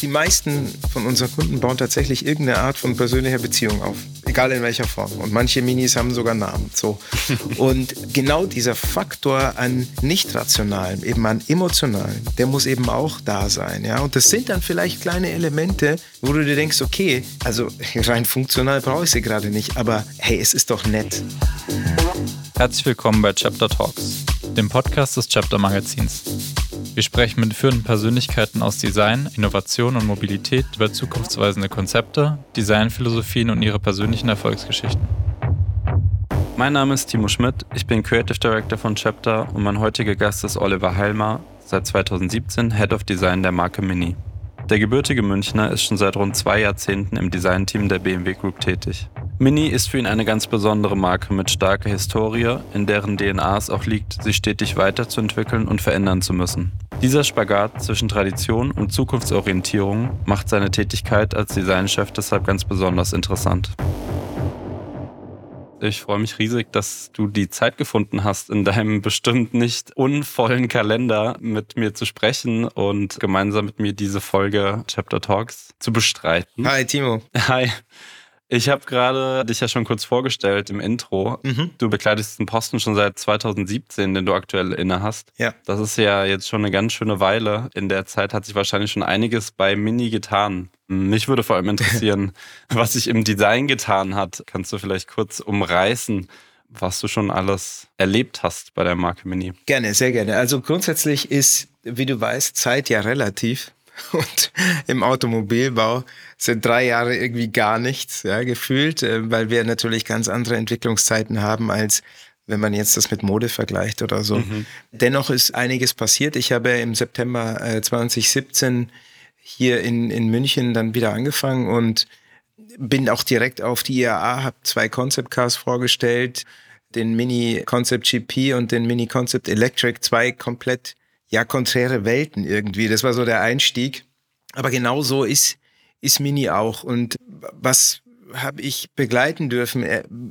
die meisten von unseren Kunden bauen tatsächlich irgendeine Art von persönlicher Beziehung auf. Egal in welcher Form. Und manche Minis haben sogar Namen. So. Und genau dieser Faktor an nicht rationalen, eben an emotionalen, der muss eben auch da sein. Ja? Und das sind dann vielleicht kleine Elemente, wo du dir denkst, okay, also rein funktional brauche ich sie gerade nicht, aber hey, es ist doch nett. Herzlich willkommen bei Chapter Talks, dem Podcast des Chapter Magazins. Wir sprechen mit führenden Persönlichkeiten aus Design, Innovation und Mobilität über zukunftsweisende Konzepte, Designphilosophien und ihre persönlichen Erfolgsgeschichten. Mein Name ist Timo Schmidt, ich bin Creative Director von Chapter und mein heutiger Gast ist Oliver Heilmer, seit 2017 Head of Design der Marke Mini. Der gebürtige Münchner ist schon seit rund zwei Jahrzehnten im Designteam der BMW Group tätig. Mini ist für ihn eine ganz besondere Marke mit starker Historie, in deren DNA es auch liegt, sich stetig weiterzuentwickeln und verändern zu müssen. Dieser Spagat zwischen Tradition und Zukunftsorientierung macht seine Tätigkeit als Designchef deshalb ganz besonders interessant. Ich freue mich riesig, dass du die Zeit gefunden hast, in deinem bestimmt nicht unvollen Kalender mit mir zu sprechen und gemeinsam mit mir diese Folge Chapter Talks zu bestreiten. Hi, Timo. Hi. Ich habe gerade dich ja schon kurz vorgestellt im Intro. Mhm. Du bekleidest den Posten schon seit 2017, den du aktuell inne hast. Ja. Das ist ja jetzt schon eine ganz schöne Weile. In der Zeit hat sich wahrscheinlich schon einiges bei Mini getan. Mich würde vor allem interessieren, was sich im Design getan hat. Kannst du vielleicht kurz umreißen, was du schon alles erlebt hast bei der Marke Mini? Gerne, sehr gerne. Also grundsätzlich ist, wie du weißt, Zeit ja relativ. Und im Automobilbau sind drei Jahre irgendwie gar nichts, ja, gefühlt, äh, weil wir natürlich ganz andere Entwicklungszeiten haben als wenn man jetzt das mit Mode vergleicht oder so. Mhm. Dennoch ist einiges passiert. Ich habe im September 2017 äh, hier in, in München dann wieder angefangen und bin auch direkt auf die IAA, habe zwei Concept Cars vorgestellt, den Mini Concept GP und den Mini Concept Electric, zwei komplett ja konträre Welten irgendwie. Das war so der Einstieg. Aber genau so ist, ist Mini auch. Und was habe ich begleiten dürfen?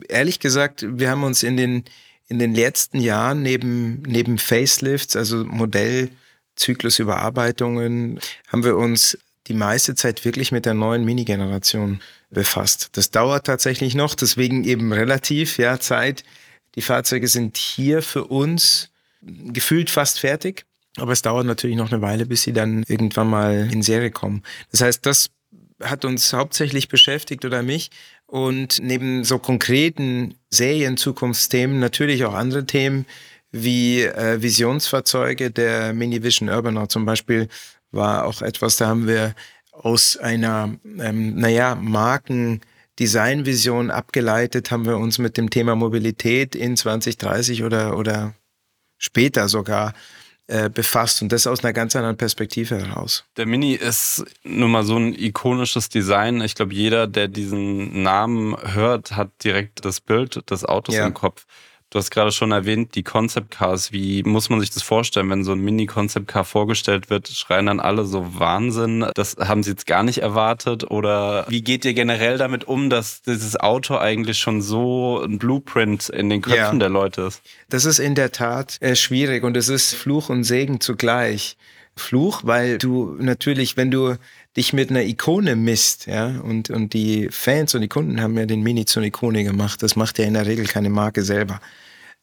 Ehrlich gesagt, wir haben uns in den, in den letzten Jahren neben, neben Facelifts, also Modellzyklusüberarbeitungen, haben wir uns die meiste Zeit wirklich mit der neuen Mini-Generation befasst. Das dauert tatsächlich noch, deswegen eben relativ, ja, Zeit. Die Fahrzeuge sind hier für uns gefühlt fast fertig. Aber es dauert natürlich noch eine Weile, bis sie dann irgendwann mal in Serie kommen. Das heißt, das hat uns hauptsächlich beschäftigt oder mich. Und neben so konkreten Serien-Zukunftsthemen natürlich auch andere Themen wie äh, Visionsfahrzeuge. Der Mini Vision Urbanout zum Beispiel war auch etwas, da haben wir aus einer, ähm, naja, Marken- Designvision abgeleitet, haben wir uns mit dem Thema Mobilität in 2030 oder, oder später sogar äh, befasst und das aus einer ganz anderen Perspektive heraus. Der Mini ist nun mal so ein ikonisches Design. Ich glaube, jeder, der diesen Namen hört, hat direkt das Bild des Autos ja. im Kopf. Du hast gerade schon erwähnt, die Concept Cars. Wie muss man sich das vorstellen, wenn so ein Mini-Concept Car vorgestellt wird? Schreien dann alle so Wahnsinn? Das haben sie jetzt gar nicht erwartet? Oder wie geht ihr generell damit um, dass dieses Auto eigentlich schon so ein Blueprint in den Köpfen ja. der Leute ist? Das ist in der Tat äh, schwierig und es ist Fluch und Segen zugleich. Fluch, weil du natürlich, wenn du dich mit einer Ikone misst, ja, und, und die Fans und die Kunden haben ja den Mini zur Ikone gemacht, das macht ja in der Regel keine Marke selber,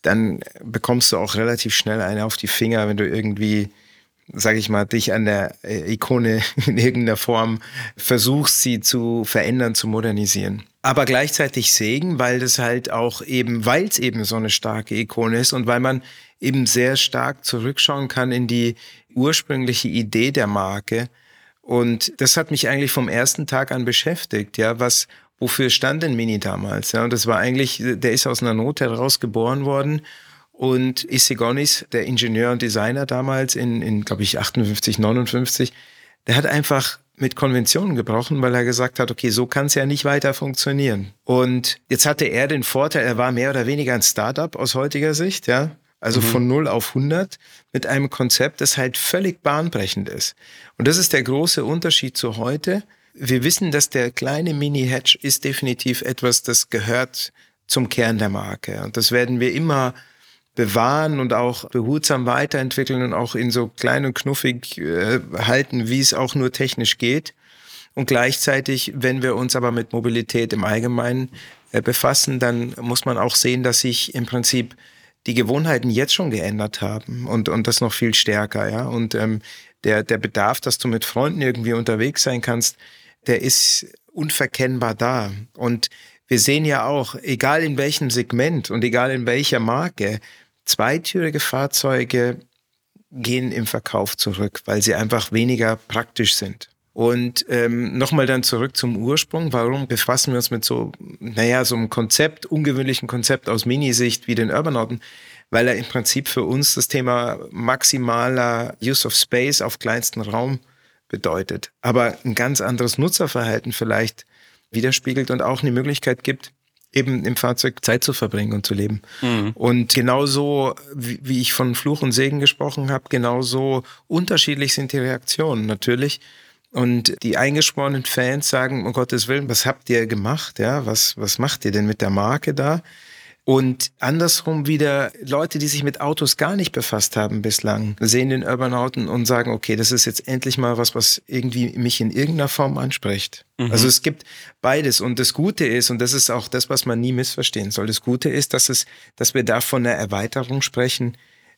dann bekommst du auch relativ schnell eine auf die Finger, wenn du irgendwie, sag ich mal, dich an der äh, Ikone in irgendeiner Form versuchst, sie zu verändern, zu modernisieren. Aber gleichzeitig Segen, weil das halt auch eben, weil es eben so eine starke Ikone ist und weil man eben sehr stark zurückschauen kann in die ursprüngliche Idee der Marke. Und das hat mich eigentlich vom ersten Tag an beschäftigt, ja, was, wofür stand denn Mini damals? Ja, und das war eigentlich, der ist aus einer Not heraus geboren worden. Und Isigonis, der Ingenieur und Designer damals in, in glaube ich, 58, 59, der hat einfach mit Konventionen gebrochen, weil er gesagt hat, okay, so kann es ja nicht weiter funktionieren. Und jetzt hatte er den Vorteil, er war mehr oder weniger ein Startup aus heutiger Sicht, ja. Also mhm. von 0 auf 100 mit einem Konzept, das halt völlig bahnbrechend ist. Und das ist der große Unterschied zu heute. Wir wissen, dass der kleine Mini-Hatch ist definitiv etwas, das gehört zum Kern der Marke. Und das werden wir immer bewahren und auch behutsam weiterentwickeln und auch in so klein und knuffig äh, halten, wie es auch nur technisch geht. Und gleichzeitig, wenn wir uns aber mit Mobilität im Allgemeinen äh, befassen, dann muss man auch sehen, dass sich im Prinzip die Gewohnheiten jetzt schon geändert haben und, und das noch viel stärker, ja. Und ähm, der, der Bedarf, dass du mit Freunden irgendwie unterwegs sein kannst, der ist unverkennbar da. Und wir sehen ja auch, egal in welchem Segment und egal in welcher Marke, zweitürige Fahrzeuge gehen im Verkauf zurück, weil sie einfach weniger praktisch sind. Und ähm, nochmal dann zurück zum Ursprung. Warum befassen wir uns mit so, naja, so einem Konzept, ungewöhnlichen Konzept aus Minisicht wie den Urbanauten? Weil er im Prinzip für uns das Thema maximaler Use of Space auf kleinsten Raum bedeutet. Aber ein ganz anderes Nutzerverhalten vielleicht widerspiegelt und auch eine Möglichkeit gibt, eben im Fahrzeug Zeit zu verbringen und zu leben. Mhm. Und genauso, wie, wie ich von Fluch und Segen gesprochen habe, genauso unterschiedlich sind die Reaktionen natürlich. Und die eingeschworenen Fans sagen, um Gottes Willen, was habt ihr gemacht? Ja, was, was macht ihr denn mit der Marke da? Und andersrum wieder Leute, die sich mit Autos gar nicht befasst haben bislang, sehen den Urbanauten und sagen, okay, das ist jetzt endlich mal was, was irgendwie mich in irgendeiner Form anspricht. Mhm. Also es gibt beides. Und das Gute ist, und das ist auch das, was man nie missverstehen soll, das Gute ist, dass es, dass wir da von einer Erweiterung sprechen,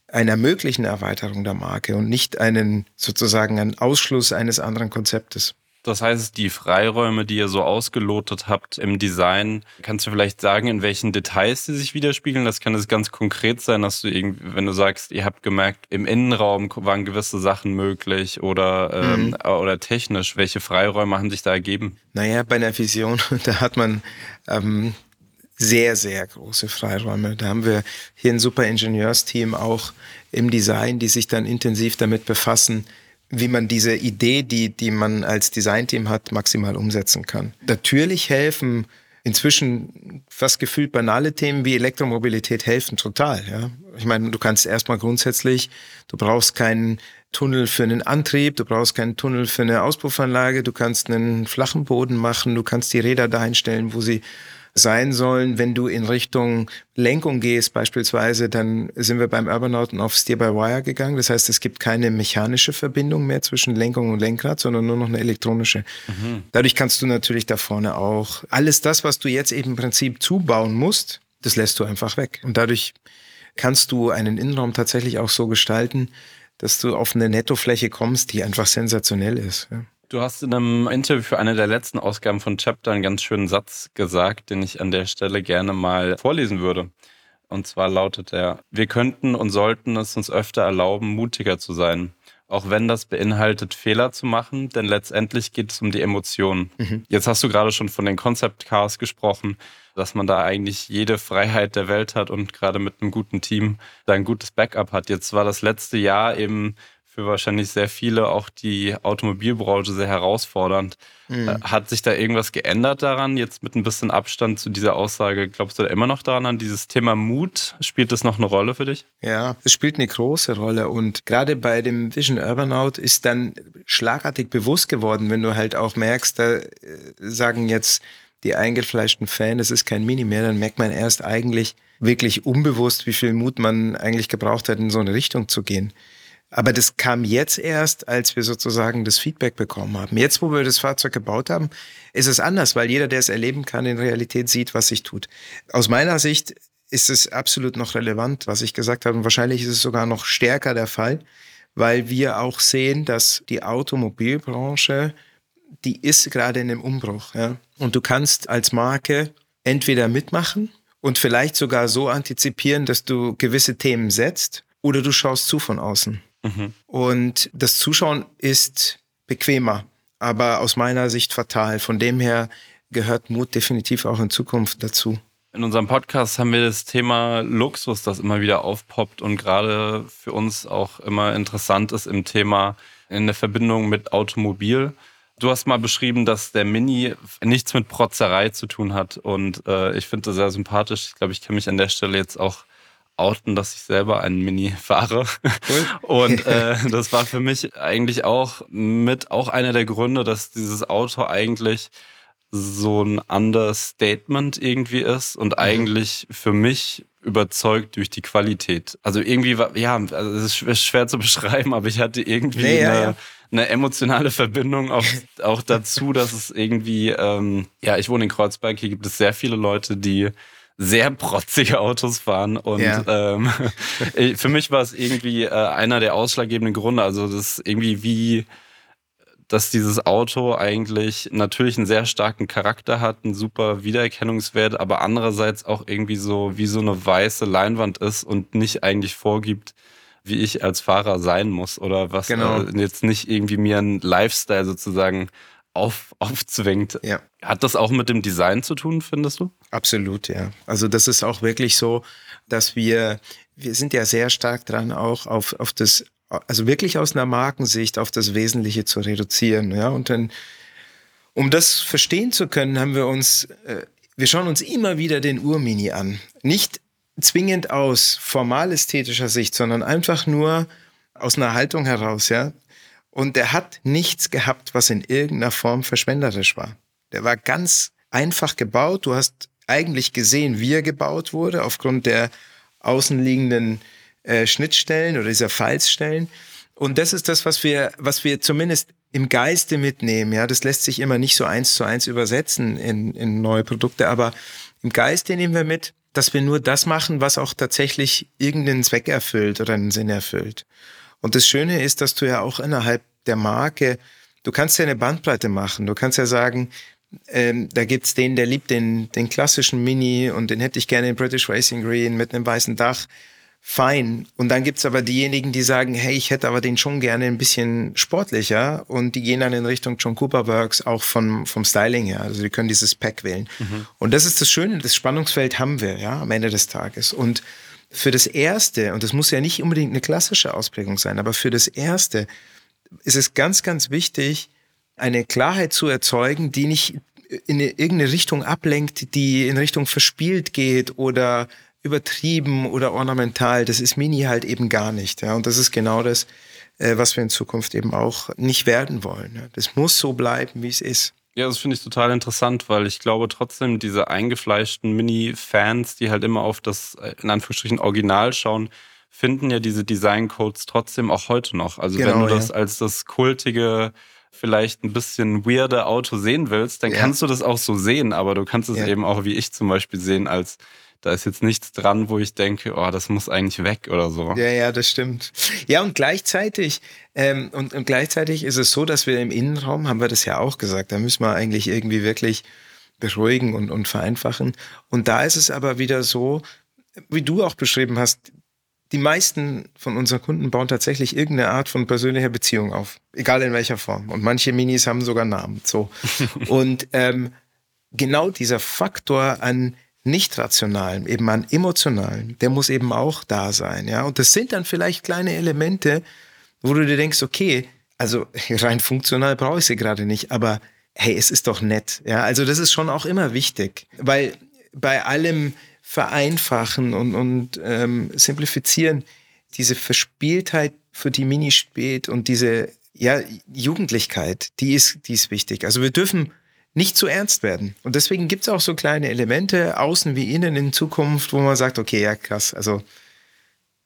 einer möglichen Erweiterung der Marke und nicht einen, sozusagen einen Ausschluss eines anderen Konzeptes. Das heißt, die Freiräume, die ihr so ausgelotet habt im Design, kannst du vielleicht sagen, in welchen Details sie sich widerspiegeln? Das kann es ganz konkret sein, dass du irgendwie, wenn du sagst, ihr habt gemerkt, im Innenraum waren gewisse Sachen möglich oder, ähm, mhm. oder technisch. Welche Freiräume haben sich da ergeben? Naja, bei einer Vision, da hat man ähm, sehr, sehr große Freiräume. Da haben wir hier ein super Ingenieursteam auch im Design, die sich dann intensiv damit befassen, wie man diese Idee, die, die man als Designteam hat, maximal umsetzen kann. Natürlich helfen inzwischen fast gefühlt banale Themen wie Elektromobilität helfen total. Ja? Ich meine, du kannst erstmal grundsätzlich, du brauchst keinen Tunnel für einen Antrieb, du brauchst keinen Tunnel für eine Auspuffanlage, du kannst einen flachen Boden machen, du kannst die Räder dahin stellen, wo sie sein sollen. Wenn du in Richtung Lenkung gehst beispielsweise, dann sind wir beim Urbanauten auf Steer-by-Wire gegangen. Das heißt, es gibt keine mechanische Verbindung mehr zwischen Lenkung und Lenkrad, sondern nur noch eine elektronische. Mhm. Dadurch kannst du natürlich da vorne auch alles das, was du jetzt eben im Prinzip zubauen musst, das lässt du einfach weg. Und dadurch kannst du einen Innenraum tatsächlich auch so gestalten, dass du auf eine Nettofläche kommst, die einfach sensationell ist. Ja. Du hast in einem Interview für eine der letzten Ausgaben von Chapter einen ganz schönen Satz gesagt, den ich an der Stelle gerne mal vorlesen würde. Und zwar lautet er, wir könnten und sollten es uns öfter erlauben, mutiger zu sein. Auch wenn das beinhaltet, Fehler zu machen, denn letztendlich geht es um die Emotionen. Mhm. Jetzt hast du gerade schon von den Concept Cars gesprochen, dass man da eigentlich jede Freiheit der Welt hat und gerade mit einem guten Team da ein gutes Backup hat. Jetzt war das letzte Jahr eben für wahrscheinlich sehr viele auch die Automobilbranche sehr herausfordernd. Mhm. Hat sich da irgendwas geändert daran, jetzt mit ein bisschen Abstand zu dieser Aussage? Glaubst du da immer noch daran, an dieses Thema Mut? Spielt das noch eine Rolle für dich? Ja, es spielt eine große Rolle. Und gerade bei dem Vision Urbanaut ist dann schlagartig bewusst geworden, wenn du halt auch merkst, da äh, sagen jetzt die eingefleischten Fans, es ist kein Mini mehr, dann merkt man erst eigentlich wirklich unbewusst, wie viel Mut man eigentlich gebraucht hat, in so eine Richtung zu gehen. Aber das kam jetzt erst, als wir sozusagen das Feedback bekommen haben. Jetzt, wo wir das Fahrzeug gebaut haben, ist es anders, weil jeder, der es erleben kann, in Realität sieht, was sich tut. Aus meiner Sicht ist es absolut noch relevant, was ich gesagt habe. Und wahrscheinlich ist es sogar noch stärker der Fall, weil wir auch sehen, dass die Automobilbranche, die ist gerade in einem Umbruch. Ja? Und du kannst als Marke entweder mitmachen und vielleicht sogar so antizipieren, dass du gewisse Themen setzt, oder du schaust zu von außen. Mhm. Und das Zuschauen ist bequemer, aber aus meiner Sicht fatal. Von dem her gehört Mut definitiv auch in Zukunft dazu. In unserem Podcast haben wir das Thema Luxus, das immer wieder aufpoppt und gerade für uns auch immer interessant ist im Thema in der Verbindung mit Automobil. Du hast mal beschrieben, dass der Mini nichts mit Protzerei zu tun hat und äh, ich finde das sehr sympathisch. Ich glaube, ich kann mich an der Stelle jetzt auch outen, dass ich selber einen Mini fahre. Cool. Und äh, das war für mich eigentlich auch mit auch einer der Gründe, dass dieses Auto eigentlich so ein Understatement irgendwie ist und mhm. eigentlich für mich überzeugt durch die Qualität. Also irgendwie war, ja, also es ist schwer zu beschreiben, aber ich hatte irgendwie nee, eine, ja, ja. eine, emotionale Verbindung auch, auch dazu, dass es irgendwie, ähm, ja, ich wohne in Kreuzberg, hier gibt es sehr viele Leute, die sehr protzige Autos fahren und ja. ähm, für mich war es irgendwie äh, einer der ausschlaggebenden Gründe. Also das ist irgendwie wie dass dieses Auto eigentlich natürlich einen sehr starken Charakter hat, einen super Wiedererkennungswert, aber andererseits auch irgendwie so wie so eine weiße Leinwand ist und nicht eigentlich vorgibt, wie ich als Fahrer sein muss oder was genau. äh, jetzt nicht irgendwie mir einen Lifestyle sozusagen auf, aufzwingt. Ja. Hat das auch mit dem Design zu tun, findest du? Absolut, ja. Also das ist auch wirklich so, dass wir, wir sind ja sehr stark dran, auch auf, auf das also wirklich aus einer Markensicht auf das Wesentliche zu reduzieren. Ja, und dann, um das verstehen zu können, haben wir uns, äh, wir schauen uns immer wieder den Urmini an. Nicht zwingend aus formal-ästhetischer Sicht, sondern einfach nur aus einer Haltung heraus, ja. Und der hat nichts gehabt, was in irgendeiner Form verschwenderisch war. Der war ganz einfach gebaut. Du hast eigentlich gesehen, wie er gebaut wurde, aufgrund der außenliegenden äh, Schnittstellen oder dieser Fallsstellen. Und das ist das, was wir, was wir zumindest im Geiste mitnehmen. Ja, das lässt sich immer nicht so eins zu eins übersetzen in, in neue Produkte, aber im Geiste nehmen wir mit, dass wir nur das machen, was auch tatsächlich irgendeinen Zweck erfüllt oder einen Sinn erfüllt. Und das Schöne ist, dass du ja auch innerhalb der Marke, du kannst ja eine Bandbreite machen. Du kannst ja sagen, ähm, da gibt's den, der liebt den, den klassischen Mini und den hätte ich gerne in British Racing Green mit einem weißen Dach fein. Und dann gibt's aber diejenigen, die sagen, hey, ich hätte aber den schon gerne ein bisschen sportlicher und die gehen dann in Richtung John Cooper Works auch vom, vom Styling her. Also die können dieses Pack wählen. Mhm. Und das ist das Schöne, das Spannungsfeld haben wir, ja, am Ende des Tages. Und für das Erste, und das muss ja nicht unbedingt eine klassische Ausprägung sein, aber für das Erste ist es ganz, ganz wichtig, eine Klarheit zu erzeugen, die nicht in irgendeine Richtung ablenkt, die in Richtung verspielt geht oder übertrieben oder ornamental. Das ist Mini halt eben gar nicht. Ja. Und das ist genau das, äh, was wir in Zukunft eben auch nicht werden wollen. Das muss so bleiben, wie es ist. Ja, das finde ich total interessant, weil ich glaube trotzdem, diese eingefleischten Mini-Fans, die halt immer auf das, äh, in Anführungsstrichen, Original schauen, finden ja diese Design-Codes trotzdem auch heute noch. Also genau, wenn du das als das kultige, vielleicht ein bisschen weirde Auto sehen willst, dann ja. kannst du das auch so sehen, aber du kannst es ja. eben auch, wie ich zum Beispiel, sehen als da ist jetzt nichts dran, wo ich denke, oh, das muss eigentlich weg oder so. Ja, ja, das stimmt. Ja, und gleichzeitig, ähm, und, und gleichzeitig ist es so, dass wir im Innenraum, haben wir das ja auch gesagt, da müssen wir eigentlich irgendwie wirklich beruhigen und, und vereinfachen. Und da ist es aber wieder so, wie du auch beschrieben hast, die meisten von unseren Kunden bauen tatsächlich irgendeine Art von persönlicher Beziehung auf, egal in welcher Form. Und manche Minis haben sogar Namen. So. und ähm, genau dieser Faktor an nicht rationalen, eben an emotionalen, der muss eben auch da sein, ja. Und das sind dann vielleicht kleine Elemente, wo du dir denkst, okay, also rein funktional brauche ich sie gerade nicht, aber hey, es ist doch nett, ja. Also das ist schon auch immer wichtig, weil bei allem Vereinfachen und, und ähm, Simplifizieren, diese Verspieltheit, für die Mini spät und diese ja, Jugendlichkeit, die ist, die ist wichtig. Also wir dürfen nicht zu ernst werden. Und deswegen gibt es auch so kleine Elemente, außen wie innen in Zukunft, wo man sagt, okay, ja, krass, also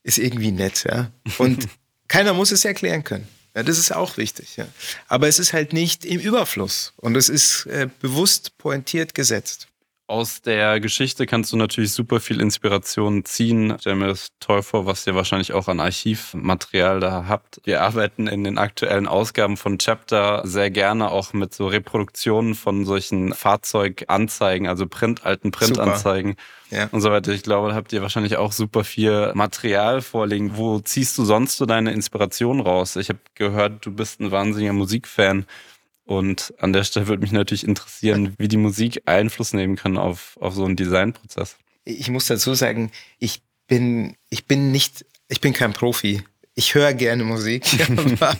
ist irgendwie nett, ja. Und keiner muss es erklären können. Ja, das ist auch wichtig, ja. Aber es ist halt nicht im Überfluss und es ist äh, bewusst pointiert gesetzt aus der Geschichte kannst du natürlich super viel Inspiration ziehen. Ich stelle mir das toll vor, was ihr wahrscheinlich auch an Archivmaterial da habt. Wir arbeiten in den aktuellen Ausgaben von Chapter sehr gerne auch mit so Reproduktionen von solchen Fahrzeuganzeigen, also Print, alten Printanzeigen. Ja. und so weiter. Ich glaube, da habt ihr wahrscheinlich auch super viel Material vorliegen. Wo ziehst du sonst so deine Inspiration raus? Ich habe gehört, du bist ein wahnsinniger Musikfan. Und an der Stelle würde mich natürlich interessieren, wie die Musik Einfluss nehmen kann auf, auf so einen Designprozess. Ich muss dazu sagen, ich bin, ich bin nicht, ich bin kein Profi. Ich höre gerne Musik, aber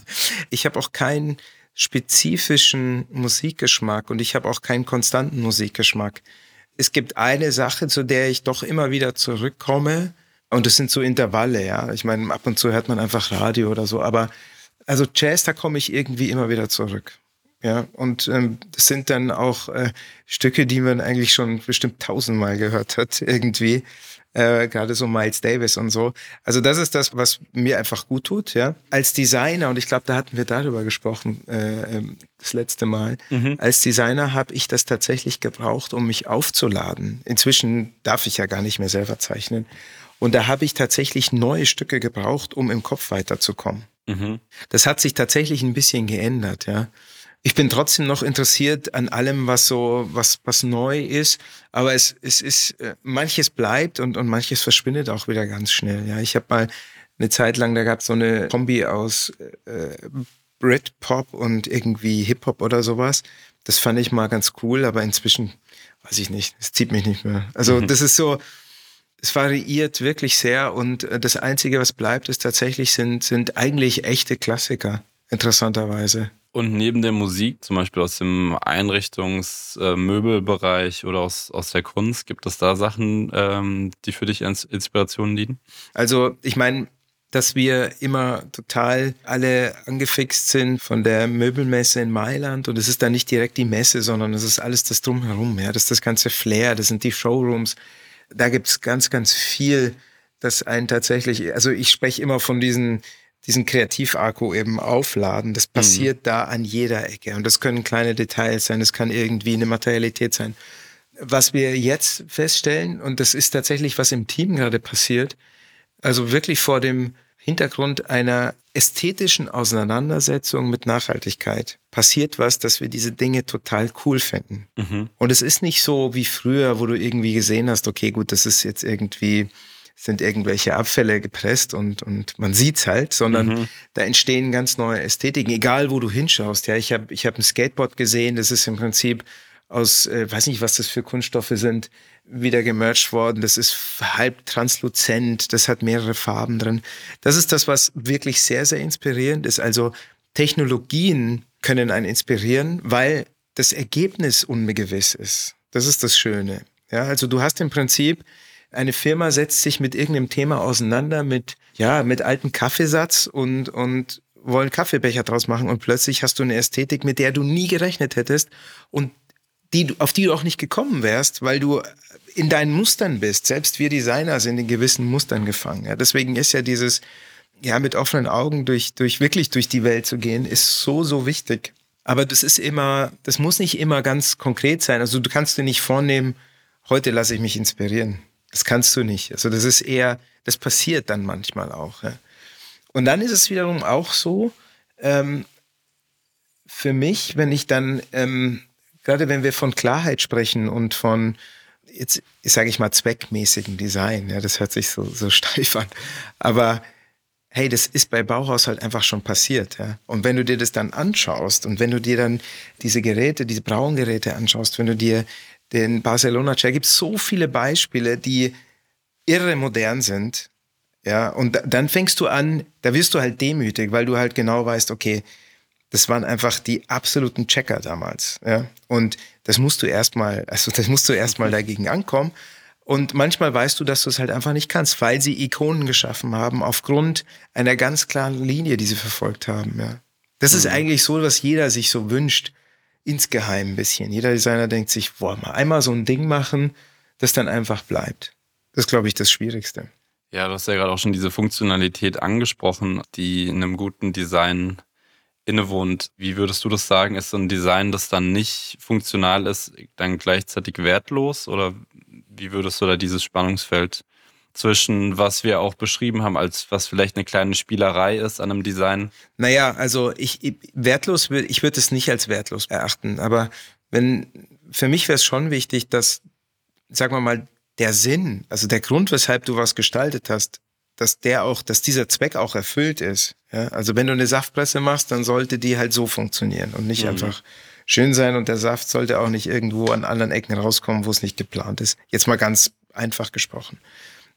ich habe auch keinen spezifischen Musikgeschmack und ich habe auch keinen konstanten Musikgeschmack. Es gibt eine Sache, zu der ich doch immer wieder zurückkomme und das sind so Intervalle, ja. Ich meine, ab und zu hört man einfach Radio oder so, aber also Jazz, da komme ich irgendwie immer wieder zurück. Ja, und ähm, das sind dann auch äh, Stücke, die man eigentlich schon bestimmt tausendmal gehört hat, irgendwie. Äh, Gerade so Miles Davis und so. Also das ist das, was mir einfach gut tut, ja. Als Designer, und ich glaube, da hatten wir darüber gesprochen, äh, ähm, das letzte Mal. Mhm. Als Designer habe ich das tatsächlich gebraucht, um mich aufzuladen. Inzwischen darf ich ja gar nicht mehr selber zeichnen. Und da habe ich tatsächlich neue Stücke gebraucht, um im Kopf weiterzukommen. Mhm. Das hat sich tatsächlich ein bisschen geändert, ja. Ich bin trotzdem noch interessiert an allem, was so, was, was neu ist. Aber es, es ist, äh, manches bleibt und, und manches verschwindet auch wieder ganz schnell. Ja, ich habe mal eine Zeit lang, da gab es so eine Kombi aus äh, Britpop und irgendwie Hip-Hop oder sowas. Das fand ich mal ganz cool, aber inzwischen weiß ich nicht, es zieht mich nicht mehr. Also mhm. das ist so, es variiert wirklich sehr und äh, das Einzige, was bleibt, ist tatsächlich sind, sind eigentlich echte Klassiker, interessanterweise. Und neben der Musik, zum Beispiel aus dem Einrichtungsmöbelbereich oder aus, aus der Kunst, gibt es da Sachen, ähm, die für dich als Inspiration dienen? Also ich meine, dass wir immer total alle angefixt sind von der Möbelmesse in Mailand und es ist dann nicht direkt die Messe, sondern es ist alles das drumherum, ja, das ist das ganze Flair, das sind die Showrooms, da gibt es ganz, ganz viel, das einen tatsächlich, also ich spreche immer von diesen, diesen Kreativakku eben aufladen. Das passiert mhm. da an jeder Ecke. Und das können kleine Details sein, das kann irgendwie eine Materialität sein. Was wir jetzt feststellen, und das ist tatsächlich, was im Team gerade passiert, also wirklich vor dem Hintergrund einer ästhetischen Auseinandersetzung mit Nachhaltigkeit passiert was, dass wir diese Dinge total cool finden. Mhm. Und es ist nicht so wie früher, wo du irgendwie gesehen hast, okay, gut, das ist jetzt irgendwie, sind irgendwelche Abfälle gepresst und, und man sieht's halt, sondern mhm. da entstehen ganz neue Ästhetiken, egal wo du hinschaust. Ja, ich habe ich hab ein Skateboard gesehen, das ist im Prinzip aus, äh, weiß nicht, was das für Kunststoffe sind, wieder gemerged worden. Das ist halb transluzent, das hat mehrere Farben drin. Das ist das, was wirklich sehr, sehr inspirierend ist. Also Technologien können einen inspirieren, weil das Ergebnis ungewiss ist. Das ist das Schöne. Ja, also du hast im Prinzip eine Firma setzt sich mit irgendeinem Thema auseinander mit ja mit altem Kaffeesatz und und wollen Kaffeebecher draus machen und plötzlich hast du eine Ästhetik, mit der du nie gerechnet hättest und die, auf die du auch nicht gekommen wärst, weil du in deinen Mustern bist. Selbst wir Designer sind in gewissen Mustern gefangen. Ja, deswegen ist ja dieses, ja, mit offenen Augen durch, durch, wirklich durch die Welt zu gehen, ist so, so wichtig. Aber das ist immer, das muss nicht immer ganz konkret sein. Also du kannst dir nicht vornehmen, heute lasse ich mich inspirieren. Das kannst du nicht. Also das ist eher, das passiert dann manchmal auch. Ja. Und dann ist es wiederum auch so, ähm, für mich, wenn ich dann ähm, gerade wenn wir von Klarheit sprechen und von jetzt sage ich mal zweckmäßigen Design, ja, das hört sich so, so steif an, aber hey, das ist bei Bauhaus halt einfach schon passiert, ja. Und wenn du dir das dann anschaust und wenn du dir dann diese Geräte, diese Braungeräte anschaust, wenn du dir den Barcelona Chair, gibt so viele Beispiele, die irre modern sind, ja. Und dann fängst du an, da wirst du halt demütig, weil du halt genau weißt, okay, das waren einfach die absoluten Checker damals. Ja? Und das musst du erstmal, also das musst du erstmal dagegen ankommen. Und manchmal weißt du, dass du es halt einfach nicht kannst, weil sie Ikonen geschaffen haben aufgrund einer ganz klaren Linie, die sie verfolgt haben. Ja. Das mhm. ist eigentlich so, was jeder sich so wünscht, insgeheim ein bisschen. Jeder Designer denkt sich, boah, mal einmal so ein Ding machen, das dann einfach bleibt. Das ist, glaube ich, das Schwierigste. Ja, du hast ja gerade auch schon diese Funktionalität angesprochen, die in einem guten Design innewohnt. Wie würdest du das sagen? Ist so ein Design, das dann nicht funktional ist, dann gleichzeitig wertlos? Oder wie würdest du da dieses Spannungsfeld zwischen, was wir auch beschrieben haben, als was vielleicht eine kleine Spielerei ist an einem Design? Naja, also ich, ich wertlos würde, ich würde es nicht als wertlos erachten, aber wenn, für mich wäre es schon wichtig, dass, sagen wir mal, der Sinn, also der Grund, weshalb du was gestaltet hast, dass der auch, dass dieser Zweck auch erfüllt ist. Ja? Also wenn du eine Saftpresse machst, dann sollte die halt so funktionieren und nicht mhm. einfach schön sein und der Saft sollte auch nicht irgendwo an anderen Ecken rauskommen, wo es nicht geplant ist. Jetzt mal ganz einfach gesprochen.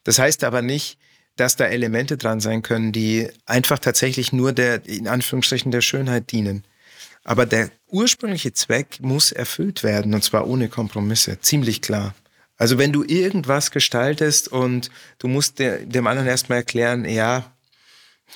Das heißt aber nicht, dass da Elemente dran sein können, die einfach tatsächlich nur der, in Anführungsstrichen, der Schönheit dienen. Aber der ursprüngliche Zweck muss erfüllt werden und zwar ohne Kompromisse. Ziemlich klar. Also wenn du irgendwas gestaltest und du musst dem anderen erstmal erklären, ja,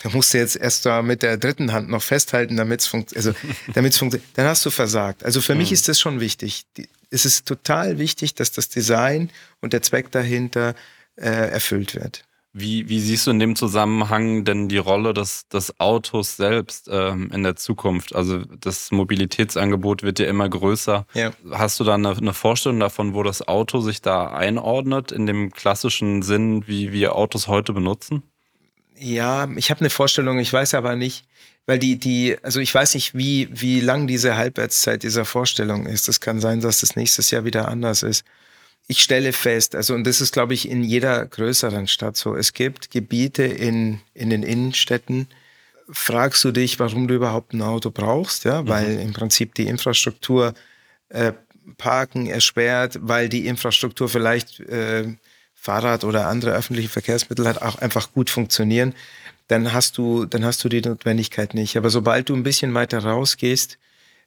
Da musst du jetzt erst da mit der dritten Hand noch festhalten, damit es funkt also, funktioniert. Dann hast du versagt. Also für mhm. mich ist das schon wichtig. es ist total wichtig, dass das Design und der Zweck dahinter äh, erfüllt wird. Wie, wie siehst du in dem Zusammenhang denn die Rolle des, des Autos selbst ähm, in der Zukunft? Also das Mobilitätsangebot wird ja immer größer. Ja. Hast du da eine, eine, Vorstellung davon, wo das Auto sich da einordnet, in dem klassischen Sinn, wie wir Autos heute benutzen? Ja, ich habe eine Vorstellung, ich weiß aber nicht, weil die, die, also ich weiß nicht, wie, wie lang diese Halbwertszeit dieser Vorstellung ist. Es kann sein, dass das nächstes Jahr wieder anders ist ich stelle fest, also und das ist, glaube ich, in jeder größeren Stadt so, es gibt Gebiete in, in den Innenstädten, fragst du dich, warum du überhaupt ein Auto brauchst, ja, mhm. weil im Prinzip die Infrastruktur äh, Parken erschwert, weil die Infrastruktur vielleicht äh, Fahrrad oder andere öffentliche Verkehrsmittel hat auch einfach gut funktionieren, dann hast du, dann hast du die Notwendigkeit nicht. Aber sobald du ein bisschen weiter rausgehst,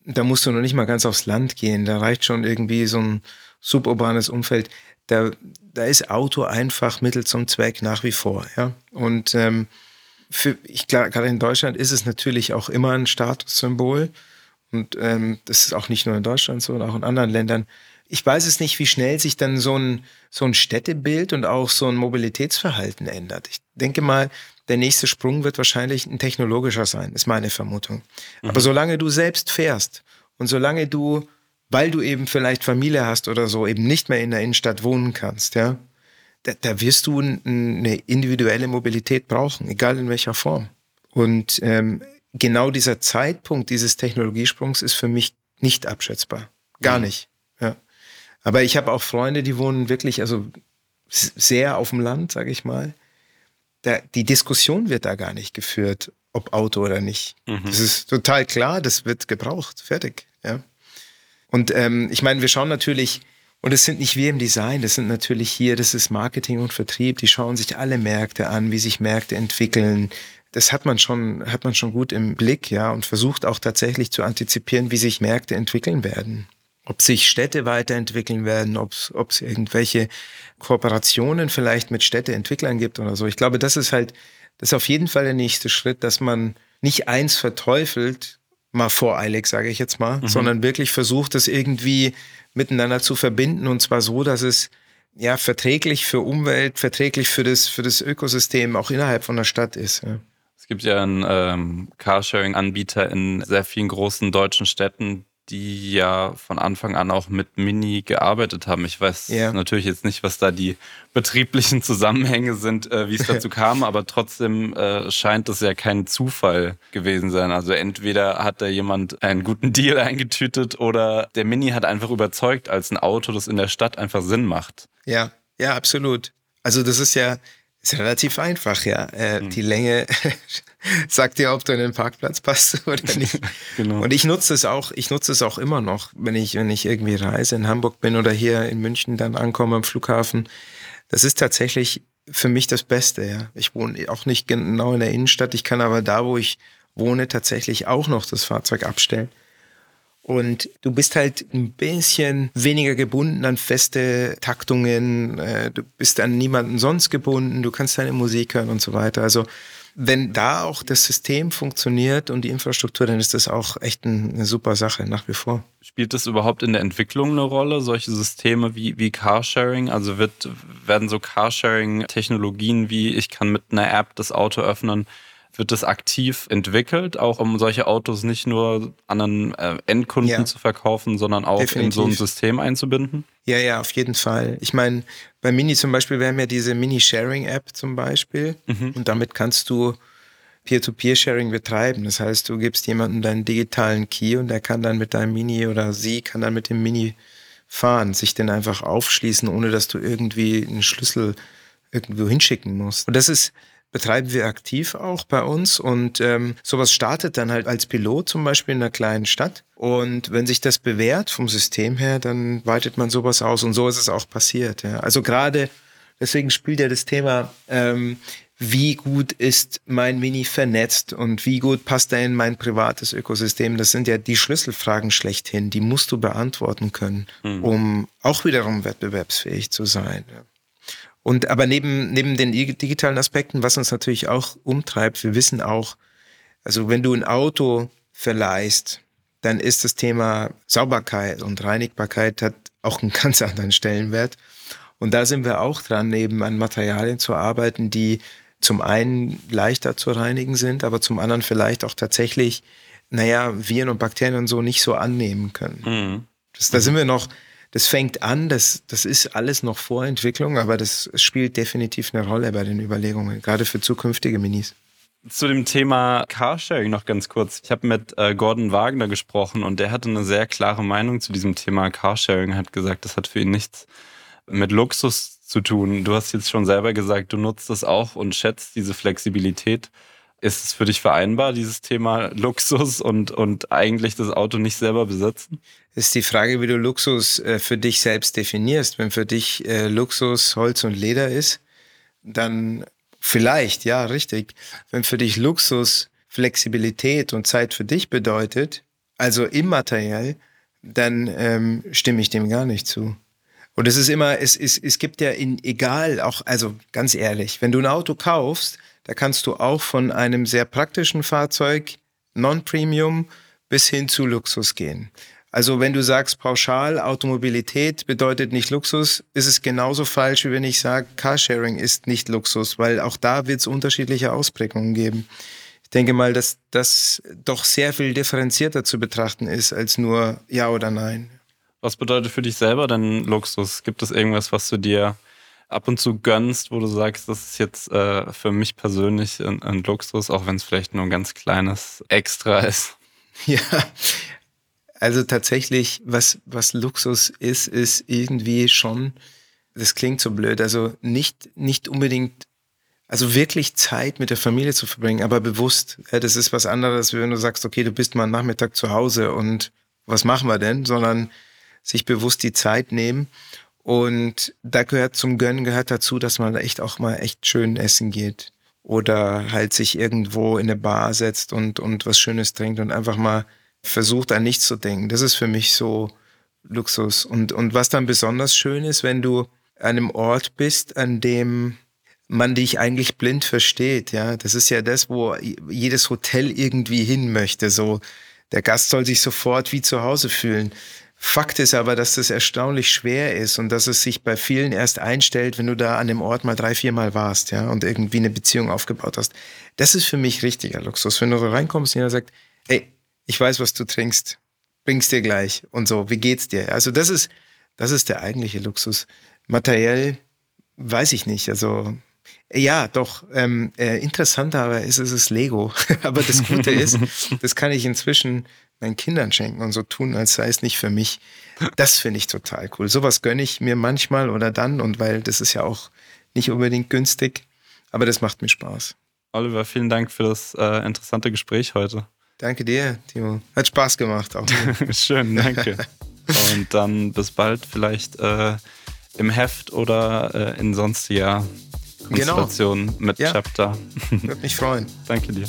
da musst du noch nicht mal ganz aufs Land gehen. Da reicht schon irgendwie so ein suburbanes Umfeld, da, da ist Auto einfach Mittel zum Zweck nach wie vor. Ja? Und ähm, für, ich klar, gerade in Deutschland ist es natürlich auch immer ein Statussymbol. Und ähm, das ist auch nicht nur in Deutschland so, sondern auch in anderen Ländern. Ich weiß es nicht, wie schnell sich dann so ein, so ein Städtebild und auch so ein Mobilitätsverhalten ändert. Ich denke mal, der nächste Sprung wird wahrscheinlich ein technologischer sein, ist meine Vermutung. Mhm. Aber solange du selbst fährst und solange du weil du eben vielleicht Familie hast oder so, eben nicht mehr in der Innenstadt wohnen kannst, ja, da, da wirst du eine individuelle Mobilität brauchen, egal in welcher Form. Und ähm, genau dieser Zeitpunkt dieses Technologiesprungs ist für mich nicht abschätzbar. Gar mhm. nicht. Aber ich habe auch Freunde, die wohnen wirklich, also sehr auf dem Land, sage ich mal. Da, die Diskussion wird da gar nicht geführt, ob Auto oder nicht. Mhm. Das ist total klar, das wird gebraucht, fertig. Ja. Und ähm, ich meine, wir schauen natürlich, und es sind nicht wir im Design, das sind natürlich hier, das ist Marketing und Vertrieb, die schauen sich alle Märkte an, wie sich Märkte entwickeln. Das hat man schon, hat man schon gut im Blick, ja, und versucht auch tatsächlich zu antizipieren, wie sich Märkte entwickeln werden. Ob sich Städte weiterentwickeln werden, ob es irgendwelche Kooperationen vielleicht mit Städteentwicklern gibt oder so. Ich glaube, das ist halt, das ist auf jeden Fall der nächste Schritt, dass man nicht eins verteufelt, mal voreilig, sage ich jetzt mal, mhm. sondern wirklich versucht, das irgendwie miteinander zu verbinden und zwar so, dass es ja verträglich für Umwelt, verträglich für das, für das Ökosystem auch innerhalb von der Stadt ist. Ja. Es gibt ja einen ähm, Carsharing-Anbieter in sehr vielen großen deutschen Städten, die ja von Anfang an auch mit Mini gearbeitet haben. Ich weiß ja. natürlich jetzt nicht, was da die betrieblichen Zusammenhänge sind, äh, wie es dazu kam, aber trotzdem äh, scheint es ja kein Zufall gewesen sein. Also entweder hat da jemand einen guten Deal eingetütet oder der Mini hat einfach überzeugt als ein Auto, das in der Stadt einfach Sinn macht. Ja, ja, absolut. Also das ist ja, ist relativ einfach, ja. Äh, mhm. Die Länge sagt dir, ob du in den Parkplatz passt oder nicht. genau. Und ich nutze es auch, ich nutze es auch immer noch, wenn ich, wenn ich irgendwie reise, in Hamburg bin oder hier in München dann ankomme am Flughafen. Das ist tatsächlich für mich das Beste, ja. Ich wohne auch nicht genau in der Innenstadt. Ich kann aber da, wo ich wohne, tatsächlich auch noch das Fahrzeug abstellen. Und du bist halt ein bisschen weniger gebunden an feste Taktungen. Äh, du bist an niemanden sonst gebunden. Du kannst deine Musik hören und so weiter. Also wenn da auch das System funktioniert und die Infrastruktur, dann ist das auch echt eine super Sache nach wie vor. Spielt das überhaupt in der Entwicklung eine Rolle, solche Systeme wie, wie Carsharing? Also wird, werden so Carsharing-Technologien wie ich kann mit einer App das Auto öffnen, wird das aktiv entwickelt, auch um solche Autos nicht nur an äh, Endkunden ja. zu verkaufen, sondern auch Definitiv. in so ein System einzubinden? Ja, ja, auf jeden Fall. Ich meine, bei Mini zum Beispiel, wir haben ja diese Mini-Sharing-App zum Beispiel mhm. und damit kannst du Peer-to-Peer-Sharing betreiben. Das heißt, du gibst jemandem deinen digitalen Key und der kann dann mit deinem Mini oder sie kann dann mit dem Mini fahren, sich den einfach aufschließen, ohne dass du irgendwie einen Schlüssel irgendwo hinschicken musst. Und das ist, betreiben wir aktiv auch bei uns und ähm, sowas startet dann halt als Pilot zum Beispiel in einer kleinen Stadt und wenn sich das bewährt vom System her, dann weitet man sowas aus und so ist es auch passiert. Ja. Also gerade deswegen spielt ja das Thema, ähm, wie gut ist mein Mini vernetzt und wie gut passt er in mein privates Ökosystem. Das sind ja die Schlüsselfragen schlechthin, die musst du beantworten können, mhm. um auch wiederum wettbewerbsfähig zu sein. Ja. Und aber neben, neben den digitalen Aspekten, was uns natürlich auch umtreibt, wir wissen auch, also wenn du ein Auto verleihst, dann ist das Thema Sauberkeit und Reinigbarkeit hat auch einen ganz anderen Stellenwert. Und da sind wir auch dran, eben an Materialien zu arbeiten, die zum einen leichter zu reinigen sind, aber zum anderen vielleicht auch tatsächlich, naja, Viren und Bakterien und so nicht so annehmen können. Mhm. Das, da sind wir noch, das fängt an, das, das ist alles noch Vorentwicklung, aber das spielt definitiv eine Rolle bei den Überlegungen, gerade für zukünftige Minis. Zu dem Thema Carsharing noch ganz kurz. Ich habe mit äh, Gordon Wagner gesprochen und der hatte eine sehr klare Meinung zu diesem Thema Carsharing, hat gesagt, das hat für ihn nichts mit Luxus zu tun. Du hast jetzt schon selber gesagt, du nutzt das auch und schätzt diese Flexibilität. Ist es für dich vereinbar, dieses Thema Luxus und, und eigentlich das Auto nicht selber besitzen? Ist die Frage, wie du Luxus äh, für dich selbst definierst. Wenn für dich äh, Luxus Holz und Leder ist, dann vielleicht, ja, richtig. Wenn für dich Luxus Flexibilität und Zeit für dich bedeutet, also immateriell, dann ähm, stimme ich dem gar nicht zu. Und es ist immer, es, es, es gibt ja in, egal, auch, also ganz ehrlich, wenn du ein Auto kaufst, da kannst du auch von einem sehr praktischen Fahrzeug, Non-Premium, bis hin zu Luxus gehen. Also wenn du sagst, pauschal Automobilität bedeutet nicht Luxus, ist es genauso falsch, wie wenn ich sage, Carsharing ist nicht Luxus, weil auch da wird es unterschiedliche Ausprägungen geben. Ich denke mal, dass das doch sehr viel differenzierter zu betrachten ist als nur Ja oder Nein. Was bedeutet für dich selber denn Luxus? Gibt es irgendwas, was du dir ab und zu gönnst, wo du sagst, das ist jetzt äh, für mich persönlich ein, ein Luxus, auch wenn es vielleicht nur ein ganz kleines Extra ist? Ja, also tatsächlich, was, was Luxus ist, ist irgendwie schon, das klingt so blöd, also nicht, nicht unbedingt, also wirklich Zeit mit der Familie zu verbringen, aber bewusst. Das ist was anderes, wenn du sagst, okay, du bist mal einen Nachmittag zu Hause und was machen wir denn? Sondern sich bewusst die Zeit nehmen. Und da gehört zum Gönnen gehört dazu, dass man echt auch mal echt schön essen geht. Oder halt sich irgendwo in eine Bar setzt und, und was Schönes trinkt und einfach mal versucht an nichts zu denken. Das ist für mich so Luxus. Und, und was dann besonders schön ist, wenn du an einem Ort bist, an dem man dich eigentlich blind versteht, ja. Das ist ja das, wo jedes Hotel irgendwie hin möchte. So, der Gast soll sich sofort wie zu Hause fühlen. Fakt ist aber, dass das erstaunlich schwer ist und dass es sich bei vielen erst einstellt, wenn du da an dem Ort mal drei, vier Mal warst, ja, und irgendwie eine Beziehung aufgebaut hast. Das ist für mich richtiger Luxus. Wenn du reinkommst und jeder sagt, ey, ich weiß, was du trinkst, bring's dir gleich und so, wie geht's dir? Also das ist, das ist der eigentliche Luxus. Materiell weiß ich nicht, also ja, doch. Ähm, äh, interessanter aber ist es ist Lego. aber das Gute ist, das kann ich inzwischen meinen Kindern schenken und so tun, als sei es nicht für mich. Das finde ich total cool. Sowas gönne ich mir manchmal oder dann und weil das ist ja auch nicht unbedingt günstig, aber das macht mir Spaß. Oliver, vielen Dank für das äh, interessante Gespräch heute. Danke dir, Timo. Hat Spaß gemacht auch. Schön, danke. Und dann bis bald vielleicht äh, im Heft oder äh, in sonstiger Konstellation genau. mit ja. Chapter. Würde mich freuen. danke dir.